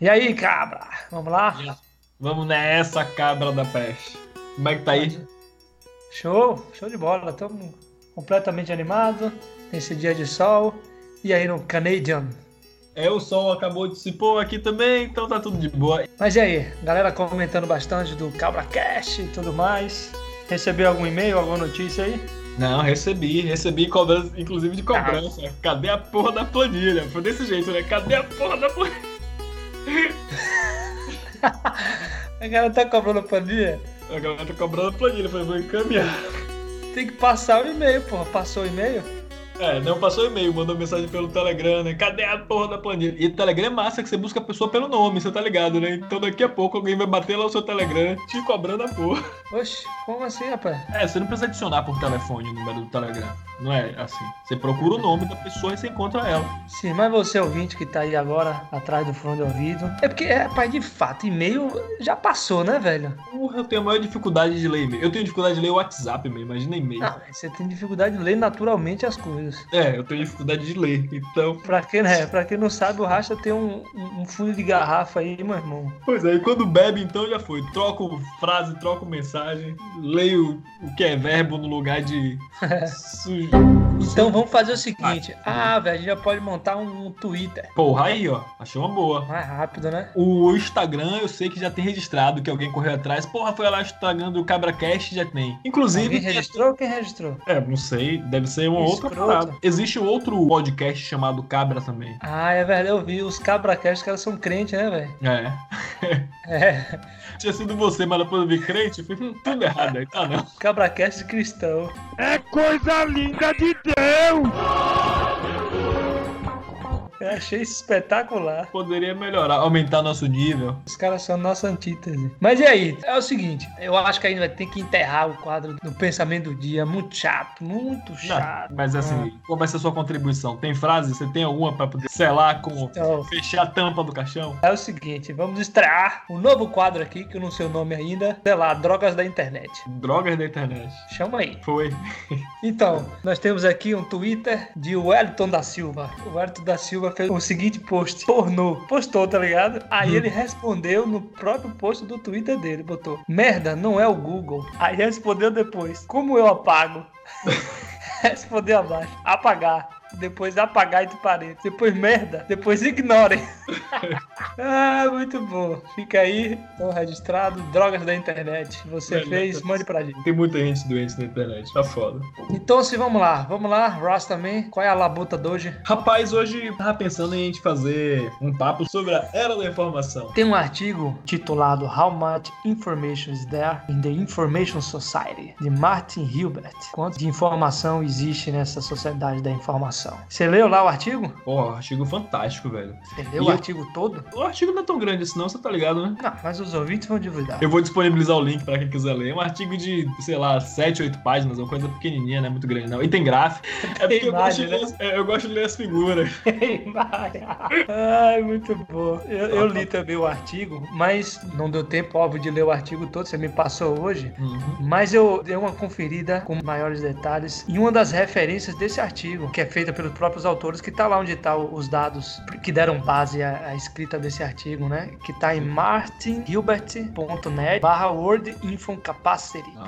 E aí, cabra? Vamos lá? Vamos nessa cabra da peste. Como é que tá aí? Show, show de bola. Estamos completamente animados nesse dia de sol. E aí no Canadian? É, o sol acabou de se pôr aqui também, então tá tudo de boa. Mas e aí, galera comentando bastante do Cabra Cash e tudo mais. Recebeu algum e-mail, alguma notícia aí? Não, recebi, recebi cobrança, inclusive de cobrança. Ah. Cadê a porra da planilha? Foi desse jeito, né? Cadê a porra da planilha? A galera tá cobrando a planilha? A galera tá cobrando a planilha, foi vou encaminhar. Tem que passar o e-mail, porra. Passou o e-mail? É, não passou e-mail, mandou mensagem pelo Telegram, né? Cadê a porra da planilha? E o Telegram é massa que você busca a pessoa pelo nome, você tá ligado, né? Então daqui a pouco alguém vai bater lá o seu Telegram te cobrando a porra. Oxe, como assim, rapaz? É, você não precisa adicionar por telefone o número do Telegram. Não é assim. Você procura o nome da pessoa e você encontra ela. Sim, mas você ouvinte que tá aí agora atrás do fone de ouvido. É porque, é, pai, de fato, e-mail já passou, né, velho? Porra, eu tenho a maior dificuldade de ler e-mail. Eu tenho dificuldade de ler o WhatsApp mesmo, imagina e-mail. Não, você tem dificuldade de ler naturalmente as coisas. É, eu tenho dificuldade de ler, então. Pra quem, né? Pra quem não sabe, o Racha tem um, um, fundo de garrafa aí, meu irmão. Pois é, e quando bebe, então já foi. Troco frase, troco mensagem, leio o que é verbo no lugar de sujo. Então vamos fazer o seguinte. Ah, velho, a gente já pode montar um Twitter. Porra, aí, ó. Achei uma boa. Mais rápido, né? O Instagram eu sei que já tem registrado, que alguém correu atrás. Porra, foi lá o Instagram do CabraCast já tem. Inclusive. Quem registrou? Quem registrou? É, não sei. Deve ser uma Escroto. outra parada. Existe um outro podcast chamado Cabra também. Ah, é verdade. Eu vi. Os CabraCast, os caras são crentes, né, velho? É. é. Tinha sido você, mas depois eu vi crente, fui tudo errado aí, tá não. CabraCast cristão. É coisa linda de Deus! Eu achei espetacular. Poderia melhorar, aumentar nosso nível. Os caras são nossa antítese. Mas e aí? É o seguinte, eu acho que ainda vai ter que enterrar o quadro do pensamento do dia. Muito chato, muito chato. Não, mas assim, ah. qual vai ser a sua contribuição? Tem frase? Você tem alguma para poder selar com então, fechar a tampa do caixão? É o seguinte, vamos estrear um novo quadro aqui, que eu não sei o nome ainda. Sei lá, Drogas da Internet. Drogas da Internet. Chama aí. Foi. Então, nós temos aqui um Twitter de Wellington da Silva. O Wellington da Silva fez o seguinte post, pornô, postou, tá ligado? Aí hum. ele respondeu no próprio post do Twitter dele, botou, merda, não é o Google. Aí respondeu depois, como eu apago? respondeu abaixo, apagar depois apagar entre parênteses, depois merda, depois ignorem. ah, muito bom. Fica aí, então registrado, drogas da internet. Você fez, mande pra gente. Tem muita gente doente na internet, tá foda. Então, se vamos lá, vamos lá, Ross também. Qual é a labuta de hoje? Rapaz, hoje tava pensando em a gente fazer um papo sobre a era da informação. Tem um artigo titulado How Much Information is There in the Information Society, de Martin Hilbert. Quanto de informação existe nessa sociedade da informação? Você leu lá o artigo? Pô, artigo fantástico, velho. Você leu e o eu... artigo todo? O artigo não é tão grande assim, não, você tá ligado, né? Não, mas os ouvintes vão divulgar. Eu vou disponibilizar o link pra quem quiser ler. É um artigo de, sei lá, 7, 8 páginas, uma coisa pequenininha, não é muito grande, não. E tem gráfico. É porque eu, gosto né? ler, eu, gosto de ler, as figuras. Ai, muito bom. Eu, eu, li também o artigo, mas não deu tempo, óbvio, de ler o artigo todo, você me passou hoje. Uhum. Mas eu dei uma conferida com maiores detalhes em uma das referências desse artigo, que é feita pelos próprios autores, que está lá onde estão tá os dados que deram base à, à escrita desse artigo, né? Que está em martingilbert.net barra. Ah,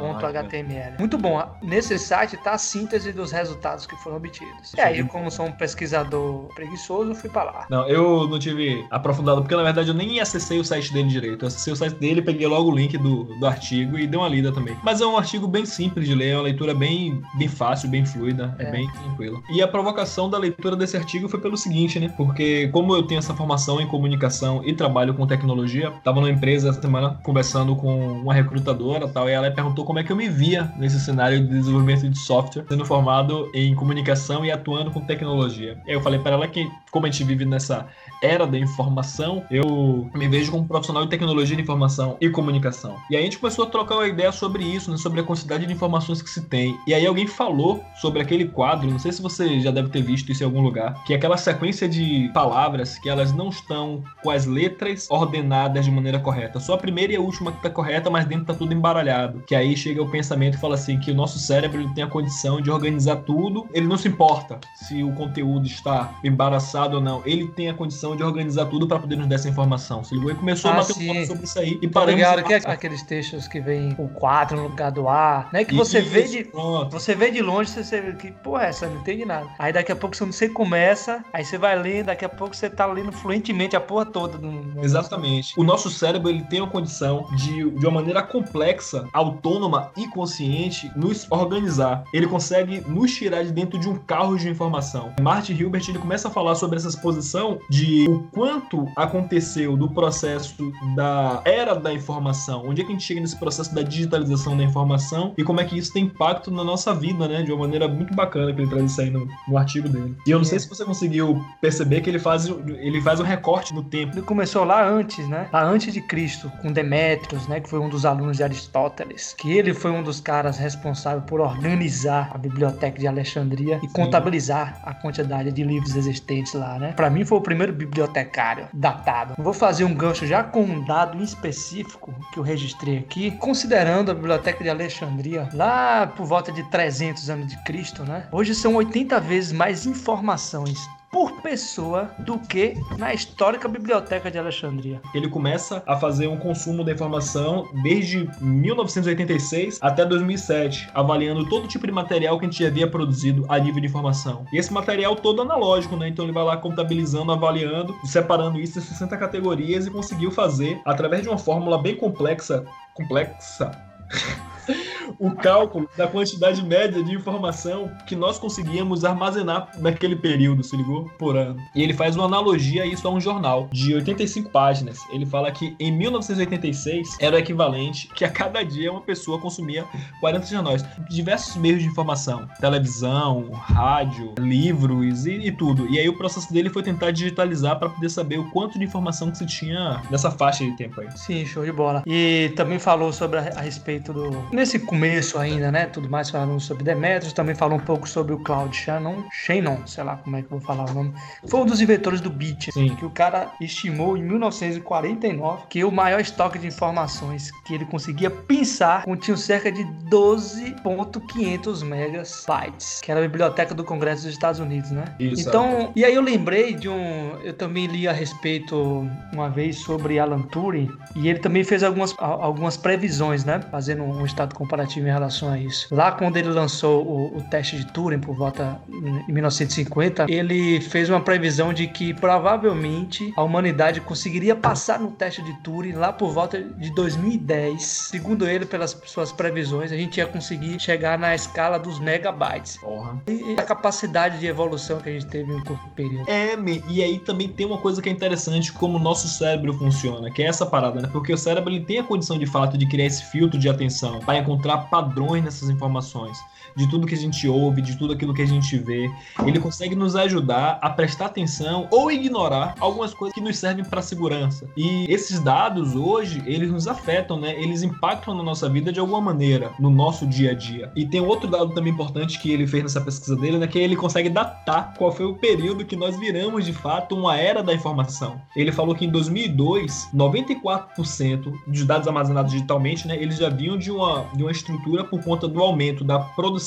Muito bom. Nesse site está a síntese dos resultados que foram obtidos. E aí, como sou um pesquisador preguiçoso, fui para lá. Não, eu não tive aprofundado, porque na verdade eu nem acessei o site dele direito. Eu acessei o site dele, peguei logo o link do, do artigo e dei uma lida também. Mas é um artigo bem simples de ler, é uma leitura bem, bem fácil, bem fluida, é, é bem tranquila. E a provocação provocação da leitura desse artigo foi pelo seguinte, né? Porque como eu tenho essa formação em comunicação e trabalho com tecnologia, tava numa empresa essa semana conversando com uma recrutadora tal, e ela perguntou como é que eu me via nesse cenário de desenvolvimento de software, sendo formado em comunicação e atuando com tecnologia. E aí eu falei para ela que, como a gente vive nessa era da informação, eu me vejo como profissional de tecnologia de informação e comunicação. E aí a gente começou a trocar uma ideia sobre isso, né? sobre a quantidade de informações que se tem. E aí alguém falou sobre aquele quadro, não sei se você já deve ter visto isso em algum lugar, que é aquela sequência de palavras que elas não estão com as letras ordenadas de maneira correta. Só a primeira e a última que está correta, mas dentro está tudo embaralhado. Que aí chega o pensamento e fala assim que o nosso cérebro tem a condição de organizar tudo. Ele não se importa se o conteúdo está embaraçado ou não, ele tem a condição de organizar tudo para poder nos dar essa informação. Se ligou? E começou Ah, a bater sim. um papo sobre isso aí. E Tá paramos ligado? Que é aqueles textos que vem o 4 no lugar do A, né? Que você Isso, vê de. Pronto. Você vê de longe, você, que porra é essa? Não entende nada. Aí daqui a pouco você, você começa, aí você vai lendo, daqui a pouco você tá lendo fluentemente a porra toda. negócio. Exatamente. O nosso cérebro ele tem a condição de, de uma maneira complexa, autônoma e consciente, nos organizar. Ele consegue nos tirar de dentro de um carro de informação. Martin Hilbert ele começa a falar sobre essa exposição de o quanto aconteceu do processo da era da informação, onde é que a gente chega nesse processo da digitalização da informação e como é que isso tem impacto na nossa vida, né? De uma maneira muito bacana que ele traz isso aí no, no artigo dele. E eu não sei se você conseguiu perceber que ele faz, ele faz um recorte no tempo. Ele começou lá antes, né? Lá antes de Cristo, com Demétrios, né? Que foi um dos alunos de Aristóteles. Que ele foi um dos caras responsáveis por organizar a biblioteca de Alexandria e contabilizar a quantidade de livros existentes lá, né? Pra mim foi o primeiro bibliotecário datado. Vou fazer um gancho já com um dado específico que eu registrei aqui, considerando a biblioteca de Alexandria lá por volta de 300 anos de Cristo, né? Hoje são 80 vezes mais informações por pessoa do que na histórica biblioteca de Alexandria. Ele começa a fazer um consumo da informação desde 1986 até 2007, avaliando todo tipo de material que a gente havia produzido a nível de informação. E esse material todo analógico, né? Então ele vai lá contabilizando, avaliando, separando isso em 60 categorias e conseguiu fazer, através de uma fórmula bem complexa, complexa, o cálculo da quantidade média de informação que nós conseguíamos armazenar naquele período, se ligou? Por ano. E ele faz uma analogia a isso a um jornal de 85 páginas. Ele fala que em 1986 era o equivalente que a cada dia uma pessoa consumia 40 jornais. Diversos meios de informação: televisão, rádio, livros e, e tudo. E aí o processo dele foi tentar digitalizar para poder saber o quanto de informação que se tinha nessa faixa de tempo aí. Sim, show de bola. E também falou sobre a, a respeito do. Nesse começo ainda, né? Tudo mais falando sobre Demetrius, também falou um pouco sobre o Claude Shannon, Shannon, sei lá como é que eu vou falar o nome. Foi um dos inventores do bit, Sim. que o cara estimou em 1949 que o maior estoque de informações que ele conseguia pensar continha cerca de 12.500 megabytes, que era a biblioteca do Congresso dos Estados Unidos, né? Isso, então, e aí eu lembrei de um, eu também li a respeito uma vez sobre Alan Turing e ele também fez algumas, algumas previsões, né? Fazendo um estado comparativo em relação a isso. Lá quando ele lançou o, o teste de Turing por volta em 1950, ele fez uma previsão de que provavelmente a humanidade conseguiria passar no teste de Turing lá por volta de 2010. Segundo ele, pelas suas previsões, a gente ia conseguir chegar na escala dos megabytes. Porra. E a capacidade de evolução que a gente teve em um curto período. É, e aí também tem uma coisa que é interessante como o nosso cérebro funciona, que é essa parada, né? Porque o cérebro ele tem a condição de fato de criar esse filtro de atenção para encontrar padrões nessas informações, de tudo que a gente ouve, de tudo aquilo que a gente vê. Ele consegue nos ajudar a prestar atenção ou ignorar algumas coisas que nos servem para segurança. E esses dados hoje, eles nos afetam, né? Eles impactam na nossa vida de alguma maneira, no nosso dia a dia. E tem outro dado também importante que ele fez nessa pesquisa dele, né? Que ele consegue datar qual foi o período que nós viramos de fato uma era da informação. Ele falou que em 2002, 94% dos dados armazenados digitalmente, né? Eles já vinham de uma, de uma estrutura por conta do aumento da produção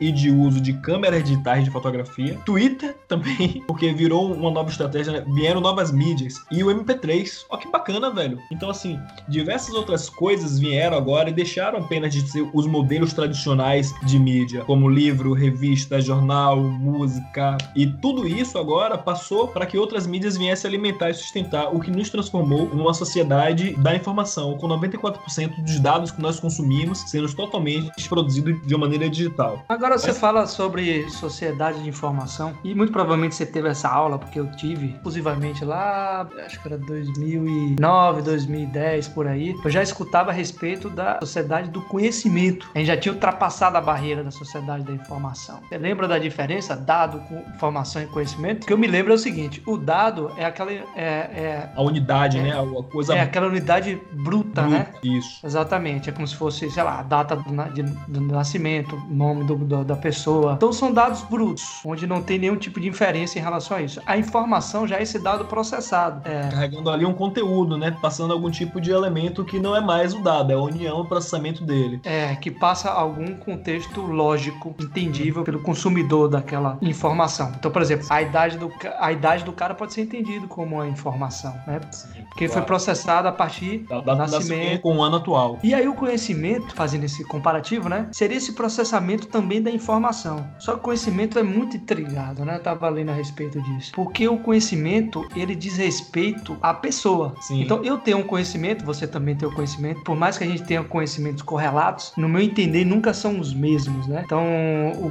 e de uso de câmeras digitais de fotografia. Twitter também, porque virou uma nova estratégia, né? vieram novas mídias. E o MP3. Ó, que bacana, velho. Então, assim, diversas outras coisas vieram agora e deixaram apenas de ser os modelos tradicionais de mídia, como livro, revista, jornal, música. E tudo isso agora passou para que outras mídias viessem alimentar e sustentar o que nos transformou numa sociedade da informação, com 94% dos dados que nós consumimos sendo totalmente produzidos de uma maneira digital. Agora você fala sobre sociedade de informação e muito provavelmente você teve essa aula, porque eu tive, exclusivamente lá, acho que era 2009, 2010, por aí. Eu já escutava a respeito da sociedade do conhecimento. A gente já tinha ultrapassado a barreira da sociedade da informação. Você lembra da diferença dado com informação e conhecimento? O que eu me lembro é o seguinte, o dado é aquela... É, é, A unidade, É. né? A coisa é aquela unidade bruta, né? Isso. Exatamente, é como se fosse, sei lá, dado data do, de, do nascimento, nome do, do, da pessoa. Então são dados brutos, onde não tem nenhum tipo de inferência em relação a isso. A informação já é esse dado processado. É... Carregando ali um conteúdo, né? Passando algum tipo de elemento que não é mais o dado, é a união, o processamento dele. É, que passa algum contexto lógico, entendível pelo consumidor daquela informação. Então, por exemplo, a idade do, a idade do cara pode ser entendido como uma informação, né? Sim, Porque claro. foi processada a partir da, do nascimento. nascimento com o ano atual. E aí o conhecimento, fazendo esse comparativo, né? Seria esse processamento também da informação. Só que o conhecimento é muito intrigado, né? Eu tava lendo a respeito disso. Porque o conhecimento, ele diz respeito à pessoa. Sim. Então, eu tenho um conhecimento, você também tem o um conhecimento. Por mais que a gente tenha conhecimentos correlatos, no meu entender, nunca são os mesmos, né? Então,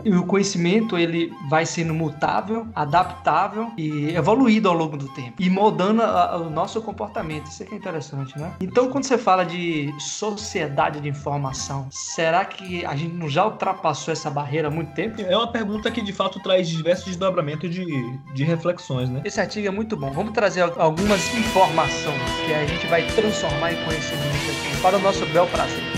o, o conhecimento, ele vai sendo mutável, adaptável e evoluído ao longo do tempo. E moldando a, a, o nosso comportamento. Isso aqui é interessante, né? Então, quando você fala de sociedade de informação, será que a gente já ultrapassou essa barreira há muito tempo? É uma pergunta que, de fato, traz diversos desdobramentos de, de reflexões, né? Esse artigo é muito bom. Vamos trazer algumas informações que a gente vai transformar em conhecimento aqui para o nosso bel prazer.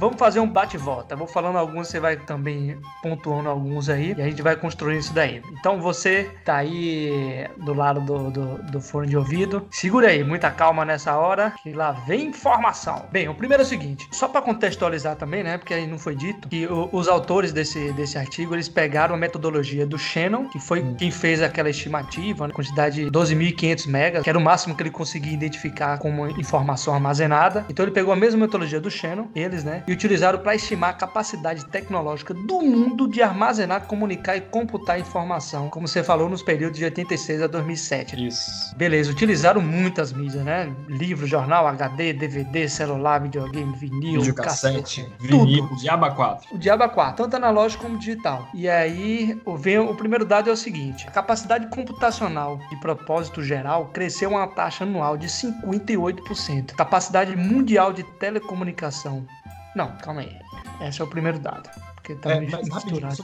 Vamos fazer um bate-volta. Vou falando alguns, você vai também pontuando alguns aí e a gente vai construindo isso daí. Então você tá aí do lado do, do, do fone de ouvido. Segura aí, muita calma nessa hora, que lá vem informação. Bem, o primeiro é o seguinte, só para contextualizar também, né, porque aí não foi dito, que o, os autores desse, desse artigo, eles pegaram a metodologia do Shannon, que foi hum. quem fez aquela estimativa, né, quantidade de 12.500 megas, que era o máximo que ele conseguia identificar como informação armazenada. Então ele pegou a mesma metodologia do Shannon, eles, né, e utilizaram para estimar a capacidade tecnológica do mundo de armazenar, comunicar e computar informação, como você falou nos períodos de 86 a 2007. Isso. Beleza, utilizaram muitas mídias, né? Livro, jornal, HD, DVD, celular, videogame, vinil, videocassete, vinil, tudo. Diaba 4. O Diaba 4, tanto analógico como digital. E aí, vem, o primeiro dado é o seguinte: a capacidade computacional de propósito geral cresceu uma taxa anual de 58%. Capacidade mundial de telecomunicação não, calma aí. Esse é o primeiro dado. Porque tá é, mas, misturado.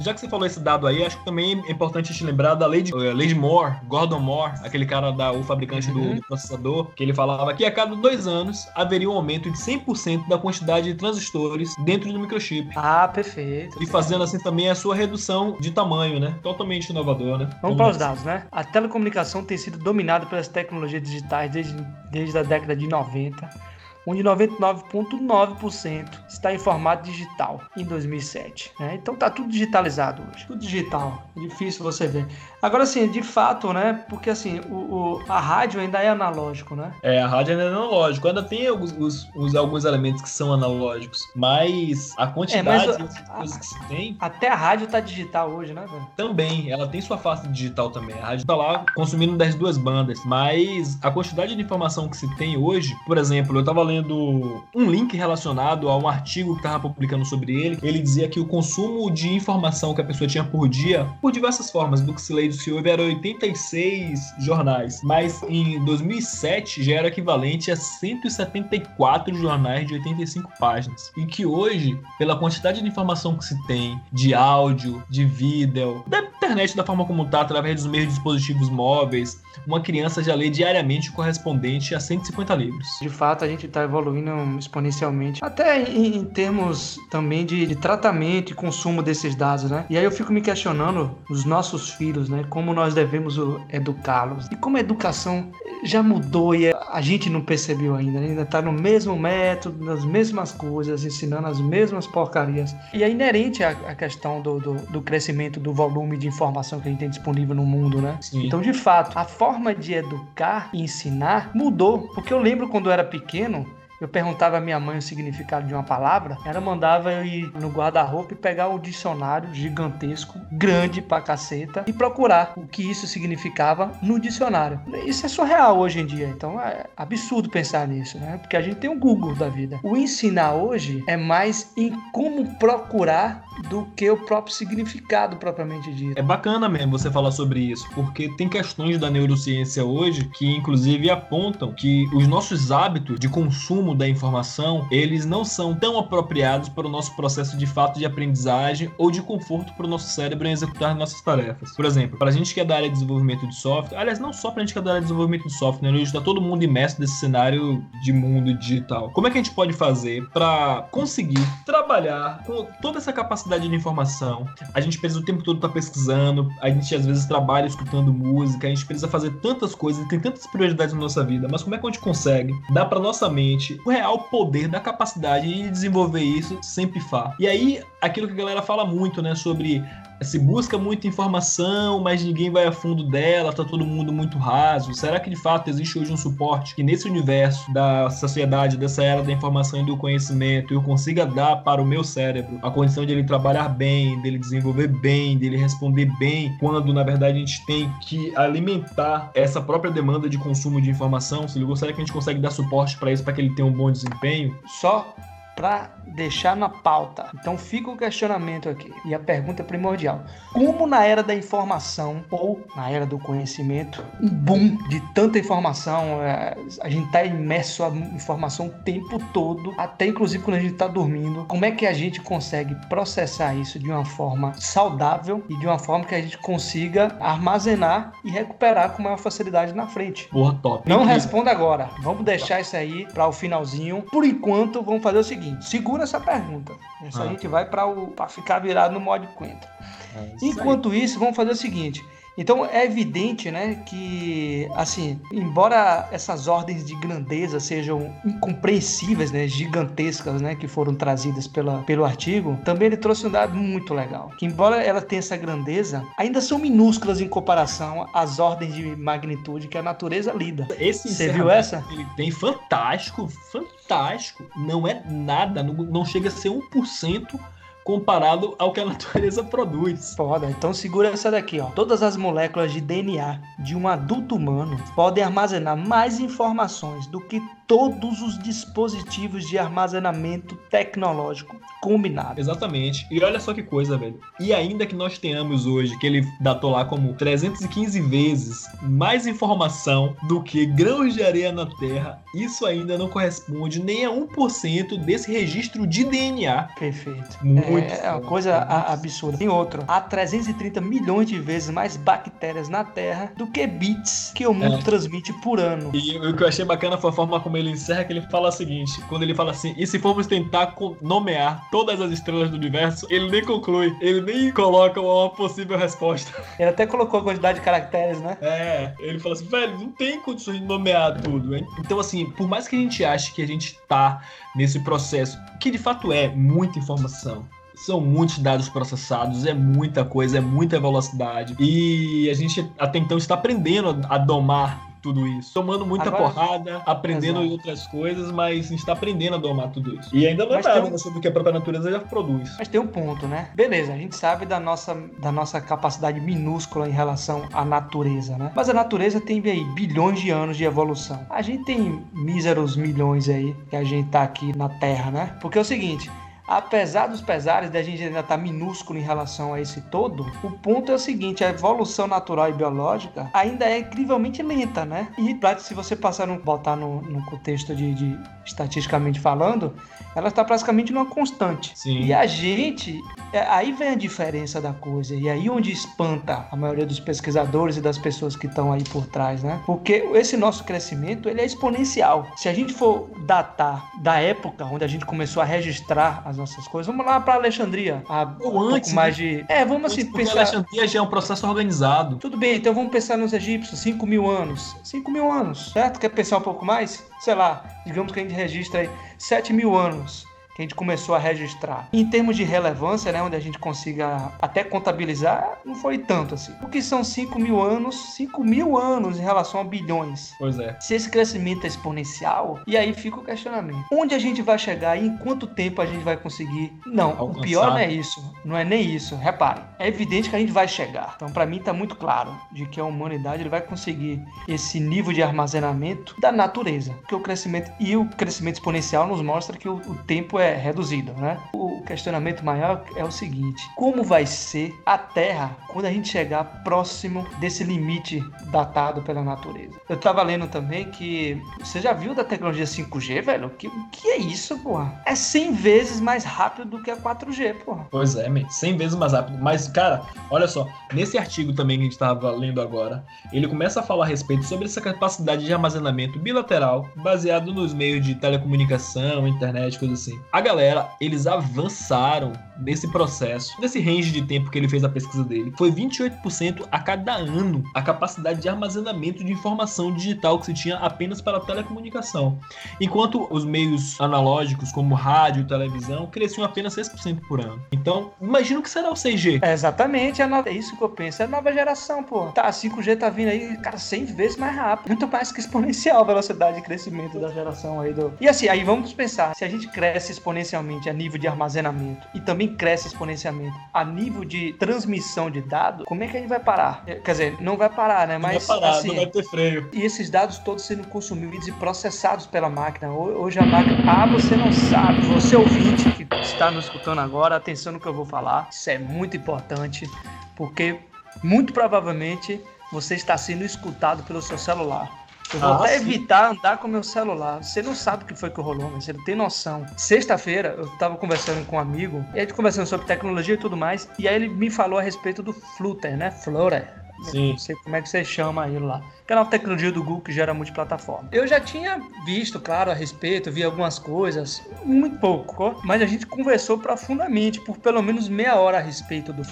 Já que você falou esse dado aí, acho que também é importante te lembrar da Lady, uh, Lady Moore, Gordon Moore, aquele cara da o fabricante uhum. do, do, processador, que ele falava que a cada dois anos haveria um aumento de 100% da quantidade de transistores dentro do microchip. Ah, perfeito. E fazendo assim também a sua redução de tamanho, né? Totalmente inovador, né? Vamos para os dados, né? A telecomunicação tem sido dominada pelas tecnologias digitais desde, desde a década de 90 onde 99,9% está em formato digital em 2007. Né? Então tá tudo digitalizado hoje, tudo digital, é difícil você ver. Agora sim, de fato, né? Porque assim, o, o, a rádio ainda é analógico, né? É, a rádio ainda é analógico. Ainda tem os, os, os alguns elementos que são analógicos, mas a quantidade é, mas, de coisas que se tem. Até a rádio tá digital hoje, né? Velho? Também, ela tem sua face digital também. A rádio tá lá consumindo das duas bandas, mas a quantidade de informação que se tem hoje, por exemplo, eu tava lendo um link relacionado a um artigo que tava publicando sobre ele. Ele dizia que o consumo de informação que a pessoa tinha por dia, por diversas formas, do que se lê se houve era 86 jornais, mas em 2007 já era equivalente a 174 jornais de 85 páginas. E que hoje, pela quantidade de informação que se tem, de áudio, de vídeo, da internet da forma como está, através dos meios de dispositivos móveis, uma criança já lê diariamente o correspondente a 150 livros. De fato, a gente está evoluindo exponencialmente, até em, em termos também de, de, tratamento e consumo desses dados, né? E aí eu fico me questionando os nossos filhos, né? Como nós devemos educá-los. E como a educação já mudou e a gente não percebeu ainda, né? ainda está no mesmo método, nas mesmas coisas, ensinando as mesmas porcarias. E é inerente à, questão do, do, do, crescimento do volume de informação que a gente tem disponível no mundo, né? Sim. Então, de fato, a forma de educar e ensinar mudou. Porque eu lembro quando eu era pequeno, eu perguntava à minha mãe o significado de uma palavra, ela mandava eu ir no guarda-roupa e pegar o dicionário gigantesco, grande pra caceta, e procurar o que isso significava no dicionário. Isso é surreal hoje em dia, então é absurdo pensar nisso, né? Porque a gente tem o Google da vida. O ensinar hoje é mais em como procurar do que o próprio significado propriamente dito. É bacana mesmo você falar sobre isso, porque tem questões da neurociência hoje que inclusive apontam que os nossos hábitos de consumo ramo da informação, eles não são tão apropriados para o nosso processo de fato de aprendizagem ou de conforto para o nosso cérebro em executar nossas tarefas. Por exemplo, para a gente que é da área de desenvolvimento de software, aliás, não só para a gente que é da área de desenvolvimento de software, né? hoje está todo mundo imerso nesse cenário de mundo digital. Como é que a gente pode fazer para conseguir trabalhar com toda essa capacidade de informação? A gente precisa o tempo todo estar tá pesquisando, a gente às vezes trabalha escutando música, a gente precisa fazer tantas coisas, tem tantas prioridades na nossa vida, mas como é que a gente consegue dar para nossa mente o real poder da capacidade de desenvolver isso sem pifar? E aí, aquilo que a galera fala muito, né, sobre se busca muita informação, mas ninguém vai a fundo dela, tá todo mundo muito raso. Será que de fato existe hoje um suporte que nesse universo da sociedade, dessa era da informação e do conhecimento, eu consiga dar para o meu cérebro a condição de ele trabalhar bem, dele desenvolver bem, dele responder bem, quando na verdade a gente tem que alimentar essa própria demanda de consumo de informação? Se ligou, será que a gente consegue dar suporte para isso para que ele tenha um bom desempenho? Só para deixar na pauta. Então fica o questionamento aqui e a pergunta primordial: como na era da informação ou na era do conhecimento, um boom de tanta informação, é, a gente está imerso a informação o tempo todo, até inclusive quando a gente está dormindo. Como é que a gente consegue processar isso de uma forma saudável e de uma forma que a gente consiga armazenar e recuperar com maior facilidade na frente? Porra, top. Não responda agora. Vamos deixar isso aí para o finalzinho. Por enquanto, vamos fazer o seguinte: segura essa pergunta. Isso ah. a gente vai para ficar virado no modo coentro. É Enquanto aí. isso, vamos fazer o seguinte. Então é evidente, né, que assim, embora essas ordens de grandeza sejam incompreensíveis, né, gigantescas, né, que foram trazidas pela, pelo artigo, também ele trouxe um dado muito legal, que embora ela tenha essa grandeza, ainda são minúsculas em comparação às ordens de magnitude que a natureza lida. Esse Você viu essa? Ele tem fantástico, fantástico. Não é nada, não, não chega a ser 1% comparado ao que a natureza produz. Foda, então segura essa daqui, ó. Todas as moléculas de DNA de um adulto humano podem armazenar mais informações do que todos os dispositivos de armazenamento tecnológico combinados. Exatamente. E olha só que coisa, velho. E ainda que nós tenhamos hoje, que ele datou lá como 315 vezes mais informação do que grãos de areia na Terra, isso ainda não corresponde nem a 1% desse registro de DNA. Perfeito. Muito. É, é uma coisa absurda. Tem outro. Há 330 milhões de vezes mais bactérias na Terra do que bits que o mundo é. transmite por ano. E o que eu achei bacana foi a forma como ele encerra, que ele fala o seguinte, quando ele fala assim, e se formos tentar nomear todas as estrelas do universo, ele nem conclui, ele nem coloca uma possível resposta. Ele até colocou a quantidade de caracteres, né? É, ele fala assim, velho, não tem condições de nomear tudo, hein? Então, assim, por mais que a gente ache que a gente tá nesse processo, que de fato é muita informação, são muitos dados processados, é muita coisa, é muita velocidade. E a gente até então está aprendendo a domar tudo isso. Tomando muita Agora, porrada, aprendendo exato. outras coisas, mas a gente está aprendendo a domar tudo isso. E ainda não é nada um... sobre o que a própria natureza já produz. Mas tem um ponto, né? Beleza, a gente sabe da nossa, da nossa capacidade minúscula em relação à natureza, né? Mas a natureza tem aí bilhões de anos de evolução. A gente tem míseros milhões aí que a gente tá aqui na Terra, né? Porque é o seguinte, apesar dos pesares da gente ainda estar tá minúsculo em relação a esse todo, o ponto é o seguinte: a evolução natural e biológica ainda é incrivelmente lenta, né? E se você passar no, botar no, no contexto de, de, estatisticamente falando, ela está praticamente numa constante. Sim. E a gente, é, aí vem a diferença da coisa e aí onde espanta a maioria dos pesquisadores e das pessoas que estão aí por trás, né? Porque esse nosso crescimento ele é exponencial. Se a gente for datar da época onde a gente começou a registrar as nossas coisas. Vamos lá para Alexandria. Há Ou um antes, pouco mais né? de. É, vamos assim pensar. Alexandria já é um processo organizado. Tudo bem, então vamos pensar nos egípcios, 5 mil anos. 5 mil anos, certo? Quer pensar um pouco mais? Sei lá, digamos que a gente registra aí 7 mil anos que a gente começou a registrar. Em termos de relevância, né, onde a gente consiga até contabilizar, não foi tanto assim. O que são 5 mil anos? 5 mil anos em relação a bilhões. Pois é. Se esse crescimento é exponencial, e aí fica o questionamento. Onde a gente vai chegar e em quanto tempo a gente vai conseguir? Não, Alcançar. o pior não é isso. Não é nem isso. Reparem, é evidente que a gente vai chegar. Então, para mim, está muito claro de que a humanidade ele vai conseguir esse nível de armazenamento da natureza. Porque o crescimento e o crescimento exponencial nos mostra que o, o tempo é é reduzido, né? O questionamento maior é o seguinte: como vai ser a Terra quando a gente chegar próximo desse limite datado pela natureza? Eu tava lendo também que você já viu da tecnologia 5G, velho? Que que é isso, porra? É 100 vezes mais rápido do que a 4G, porra. Pois é, 100 vezes mais rápido. Mas, cara, olha só, nesse artigo também que a gente tava lendo agora, ele começa a falar a respeito sobre essa capacidade de armazenamento bilateral baseado nos meios de telecomunicação, internet, coisa assim. A galera, eles avançaram nesse processo, nesse range de tempo que ele fez a pesquisa dele, foi 28% a cada ano a capacidade de armazenamento de informação digital que se tinha apenas para telecomunicação. Enquanto os meios analógicos, como rádio e televisão, cresciam apenas 6% por ano. Então, imagina o que será o 6G. É exatamente, é, é isso que eu penso. É a nova geração, pô. Tá, 5G tá vindo aí, cara, 100 vezes mais rápido. Muito mais que exponencial a velocidade de crescimento da geração aí do. E assim, aí vamos pensar: se a gente cresce exponencialmente a nível de armazenamento e também cresce exponencialmente a nível de transmissão de dados, como é que a gente vai parar? É, quer dizer, não vai parar, né? Mas. Não vai parar, assim, não vai ter freio. E esses dados todos sendo consumidos e processados pela máquina. Hoje a máquina. Ah, você não sabe. Você ouvinte que está nos escutando agora, atenção no que eu vou falar. Isso é muito importante, porque muito provavelmente você está sendo escutado pelo seu celular. Eu vou ah, até sim. evitar andar com meu celular. Você não sabe o que foi que rolou, mas você não tem noção. Sexta-feira, eu tava conversando com um amigo, e a gente conversando sobre tecnologia e tudo mais, e aí ele me falou a respeito do Flutter, né? Flutter. Sim. Não sei como é que você chama ele lá que é uma tecnologia do Google que gera multiplataforma. Eu já tinha visto, claro, a respeito, vi algumas coisas, muito pouco, mas a gente conversou profundamente por pelo menos meia hora a respeito do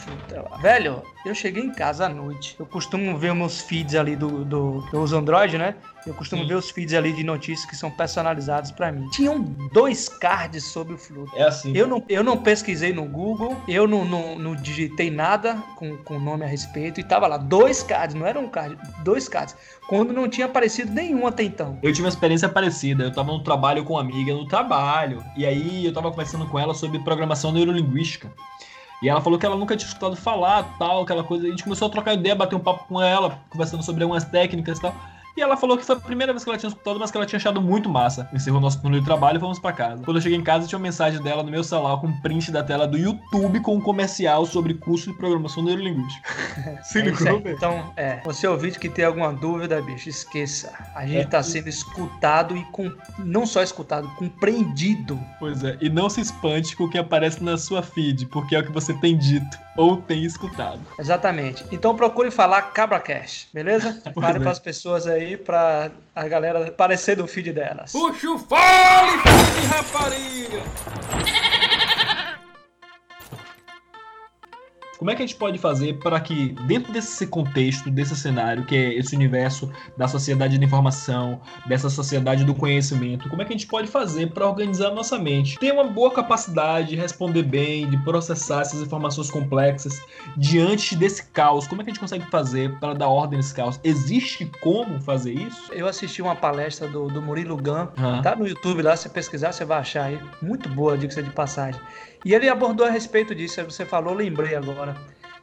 lá. Velho, eu cheguei em casa à noite. Eu costumo ver meus feeds ali do. do uso Android, né? Eu costumo Sim. ver os feeds ali de notícias que são personalizados para mim. Tinham dois cards sobre o Flutter. É assim. Eu não, eu não pesquisei no Google, eu não, não, não digitei nada com, com nome a respeito e tava lá. Dois cards, não era um card, dois cards quando não tinha aparecido nenhum até então. Eu tive uma experiência parecida. Eu tava no trabalho com uma amiga no trabalho. E aí eu tava conversando com ela sobre programação neurolinguística. E ela falou que ela nunca tinha escutado falar, tal, aquela coisa. A gente começou a trocar ideia, bater um papo com ela, conversando sobre algumas técnicas e tal. E ela falou que foi a primeira vez que ela tinha escutado, mas que ela tinha achado muito massa. Encerrou nosso turno de trabalho e fomos para casa. Quando eu cheguei em casa, tinha uma mensagem dela no meu celular com um print da tela do YouTube com um comercial sobre curso de programação neurolinguística. Se é ligou, é, Então, é, você ouvinte que tem alguma dúvida, bicho, esqueça. A gente é, tá sendo escutado e com, não só escutado, compreendido. Pois é, e não se espante com o que aparece na sua feed, porque é o que você tem dito ou tem escutado. Exatamente. Então procure falar Cabra Cash, beleza? Fale é. para as pessoas aí, para a galera aparecer no feed delas. Puxa o fole, rapariga! Como é que a gente pode fazer para que, dentro desse contexto, desse cenário, que é esse universo da sociedade da informação, dessa sociedade do conhecimento, como é que a gente pode fazer para organizar a nossa mente? Ter uma boa capacidade de responder bem, de processar essas informações complexas diante desse caos. Como é que a gente consegue fazer para dar ordem nesse caos? Existe como fazer isso? Eu assisti uma palestra do, do Murilo Gun, ah. tá no YouTube lá, se pesquisar, você vai achar aí. Muito boa, dica de passagem. E ele abordou a respeito disso, você falou, lembrei agora.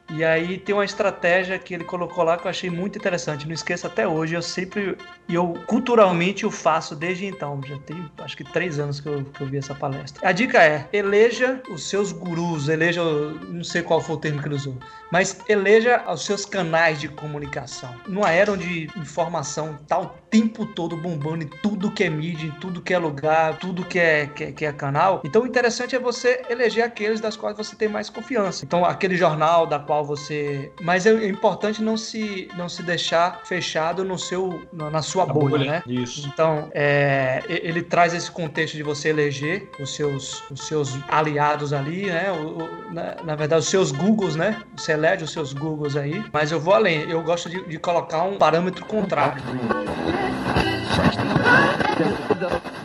E aí tem uma estratégia que ele colocou lá que eu achei muito interessante. Não esqueça até hoje, eu sempre, e eu culturalmente o faço desde então. Já tem acho que três anos que eu, que eu vi essa palestra. A dica é: eleja os seus gurus, eleja, não sei qual foi o termo que ele usou, mas eleja os seus canais de comunicação. Numa era onde informação o tempo todo bombando em tudo que é mídia, em tudo que é lugar, tudo que é, que é, que é canal. Então o interessante é você eleger aqueles das quais você tem mais confiança. Então aquele jornal da qual você. Mas é importante não se, não se deixar fechado no seu, na sua bolha, bolha, né? Isso. Então, é, ele traz esse contexto de você eleger os seus, os seus aliados ali, né? O, o, na, na, verdade, os seus Googles, né? Você elege os seus Googles aí. Mas eu vou além, eu gosto de, de colocar um parâmetro contrário. Thank you.